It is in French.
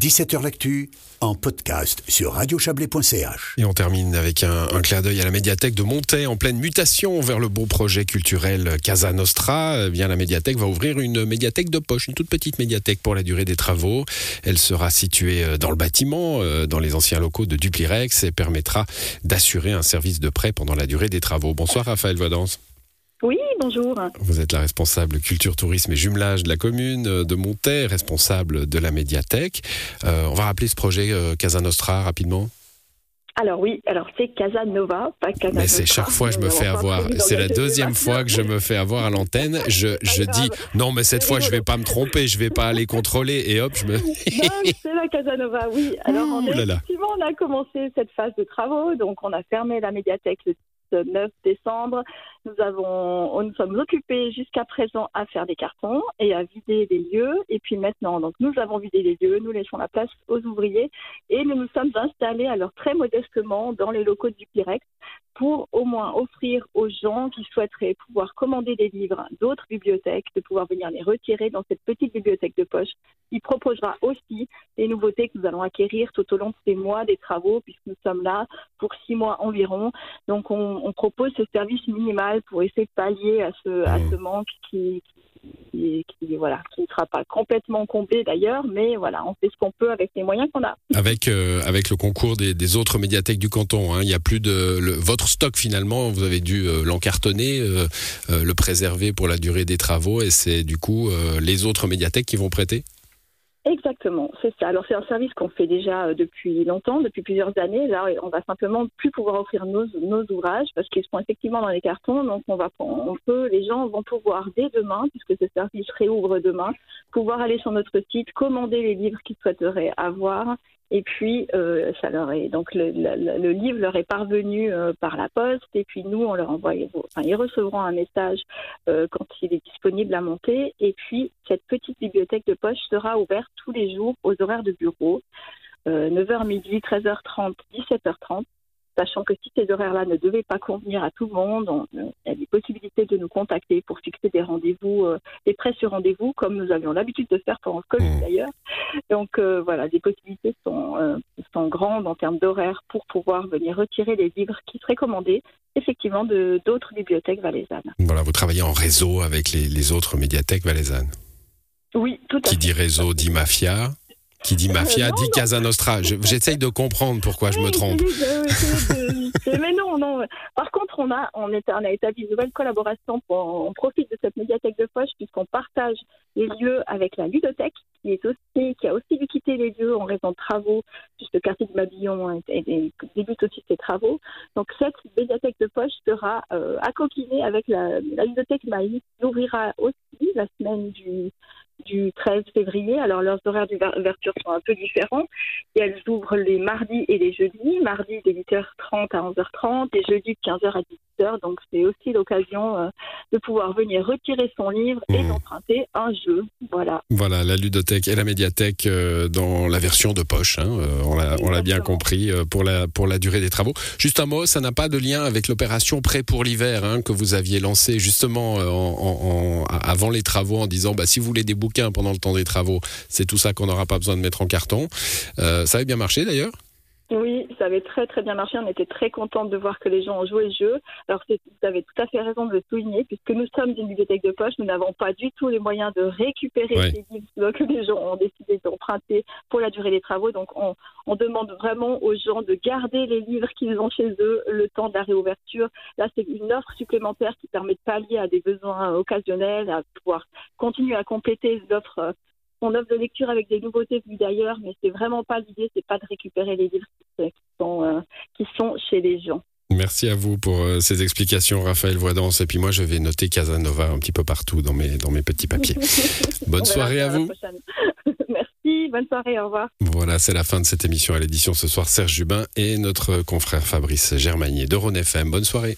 17h L'actu en podcast sur radiochablais.ch. Et on termine avec un, un clin d'œil à la médiathèque de Montaix en pleine mutation vers le beau projet culturel Casa Nostra. Eh bien, la médiathèque va ouvrir une médiathèque de poche, une toute petite médiathèque pour la durée des travaux. Elle sera située euh, dans le bâtiment, euh, dans les anciens locaux de Duplirex et permettra d'assurer un service de prêt pendant la durée des travaux. Bonsoir Raphaël Vodance. Oui, bonjour. Vous êtes la responsable culture, tourisme et jumelage de la commune de Montaix, responsable de la médiathèque. Euh, on va rappeler ce projet euh, Casa Nostra rapidement. Alors oui, alors c'est Casanova, pas Casa Mais c'est chaque fois je me fais avoir. C'est la deuxième fois que je me fais avoir à l'antenne. Je, je dis non, mais cette fois je vais pas me tromper, je vais pas aller contrôler et hop, je me. C'est la Casanova, oui. Alors on Ouh est- là là. effectivement, on a commencé cette phase de travaux, donc on a fermé la médiathèque le 9 décembre. Nous avons, on nous sommes occupés jusqu'à présent à faire des cartons et à vider les lieux. Et puis maintenant, donc nous avons vidé les lieux, nous laissons la place aux ouvriers et nous nous sommes installés alors très modestement dans les locaux du Pirex pour au moins offrir aux gens qui souhaiteraient pouvoir commander des livres d'autres bibliothèques, de pouvoir venir les retirer dans cette petite bibliothèque de poche qui proposera aussi les nouveautés que nous allons acquérir tout au long de ces mois des travaux, puisque nous sommes là pour six mois environ. Donc, on, on propose ce service minimal pour essayer de pallier à ce, à Mmh. ce manque qui, qui, qui, voilà, qui ne sera pas complètement comblé d'ailleurs, mais voilà, on fait ce qu'on peut avec les moyens qu'on a. Avec, euh, avec le concours des, des autres médiathèques du canton, hein, il y a plus de. le- votre stock finalement, vous avez dû euh, l'encartonner, euh, le préserver pour la durée des travaux et c'est du coup les autres médiathèques qui vont prêter? Exactement, c'est ça. Alors c'est un service qu'on fait déjà euh, depuis longtemps, depuis plusieurs années. Là, on va simplement plus pouvoir offrir nos, nos ouvrages parce qu'ils sont effectivement dans les cartons. Donc on va, on peut, les gens vont pouvoir dès demain, puisque ce service réouvre demain, pouvoir aller sur notre site, commander les livres qu'ils souhaiteraient avoir. Et puis, euh, ça leur est donc le, le- le livre leur est parvenu euh, par la poste. Et puis nous, on leur envoie, enfin, ils recevront un message quand il est disponible à monter. Et puis, cette petite bibliothèque de poche sera ouverte tous les jours aux horaires de bureau, euh, 9h midi, 13h30, 17h30. Sachant que si ces horaires-là ne devaient pas convenir à tout le monde, on- euh, il y a des possibilités de nous contacter pour fixer des rendez-vous, euh, des prêts sur rendez-vous, comme nous avions l'habitude de faire pendant le Covid Mmh. d'ailleurs. Donc euh, voilà, les possibilités sont, euh, sont grandes en termes d'horaires pour pouvoir venir retirer les livres qui seraient commandés effectivement de d'autres bibliothèques valaisannes. Voilà, vous travaillez en réseau avec les, les autres médiathèques valaisannes. Oui, tout à Qui dit réseau dit mafia. Qui dit mafia Euh, non, dit non. Casa Nostra. Je- J'essaye de comprendre pourquoi je me trompe. oui, mais non, non. Par contre, on a, on, est, on a établi une nouvelle collaboration. Pour, on profite de cette médiathèque de poche puisqu'on partage les lieux avec la ludothèque, qui est aussi, qui a aussi dû quitter les lieux en raison de travaux, puisque le quartier de Mabillon débute aussi ses travaux. Donc cette médiathèque de poche sera euh, accoquinée avec la, la ludothèque Maïs, qui ouvrira aussi la semaine du du 13 février. Alors leurs horaires d'ouverture sont un peu différents et elles ouvrent les mardis et les jeudis. Mardi de 8h30 à 11h30 et jeudi de 15h à 18h. Donc c'est aussi l'occasion euh, de pouvoir venir retirer son livre et Mmh. d'emprunter un jeu. Voilà. Voilà, la ludothèque et la médiathèque euh, dans la version de poche. hein, euh, on l'a bien compris pour la, pour la durée des travaux. Juste un mot, ça n'a pas de lien avec l'opération Prêt pour l'hiver hein, que vous aviez lancée justement en, en- en- avant les travaux en disant bah, si vous voulez des bouquins pendant le temps des travaux, c'est tout ça qu'on n'aura pas besoin de mettre en carton. Ça avait bien marché d'ailleurs? Oui, ça avait très très bien marché. On était très contente de voir que les gens ont joué le jeu. Alors vous avez tout à fait raison de le souligner, puisque nous sommes une bibliothèque de poche, nous n'avons pas du tout les moyens de récupérer Ouais. ces livres que les gens ont décidé d'emprunter pour la durée des travaux. Donc on, on demande vraiment aux gens de garder les livres qu'ils ont chez eux le temps de la réouverture. Là, c'est une offre supplémentaire qui permet de pallier à des besoins occasionnels, à pouvoir continuer à compléter l'offre. Son offre de lecture avec des nouveautés vues d'ailleurs, mais c'est vraiment pas l'idée, c'est pas de récupérer les livres qui sont, euh, qui sont chez les gens. Merci à vous pour euh, ces explications, Raphaël Voidance. Et puis moi, je vais noter Casanova un petit peu partout dans mes, dans mes petits papiers. Bonne On soirée à vous. Merci, bonne soirée, au revoir. Voilà, c'est la fin de cette émission à l'édition ce soir. Serge Jubin et notre confrère Fabrice Germanier de Rhône FM. Bonne soirée.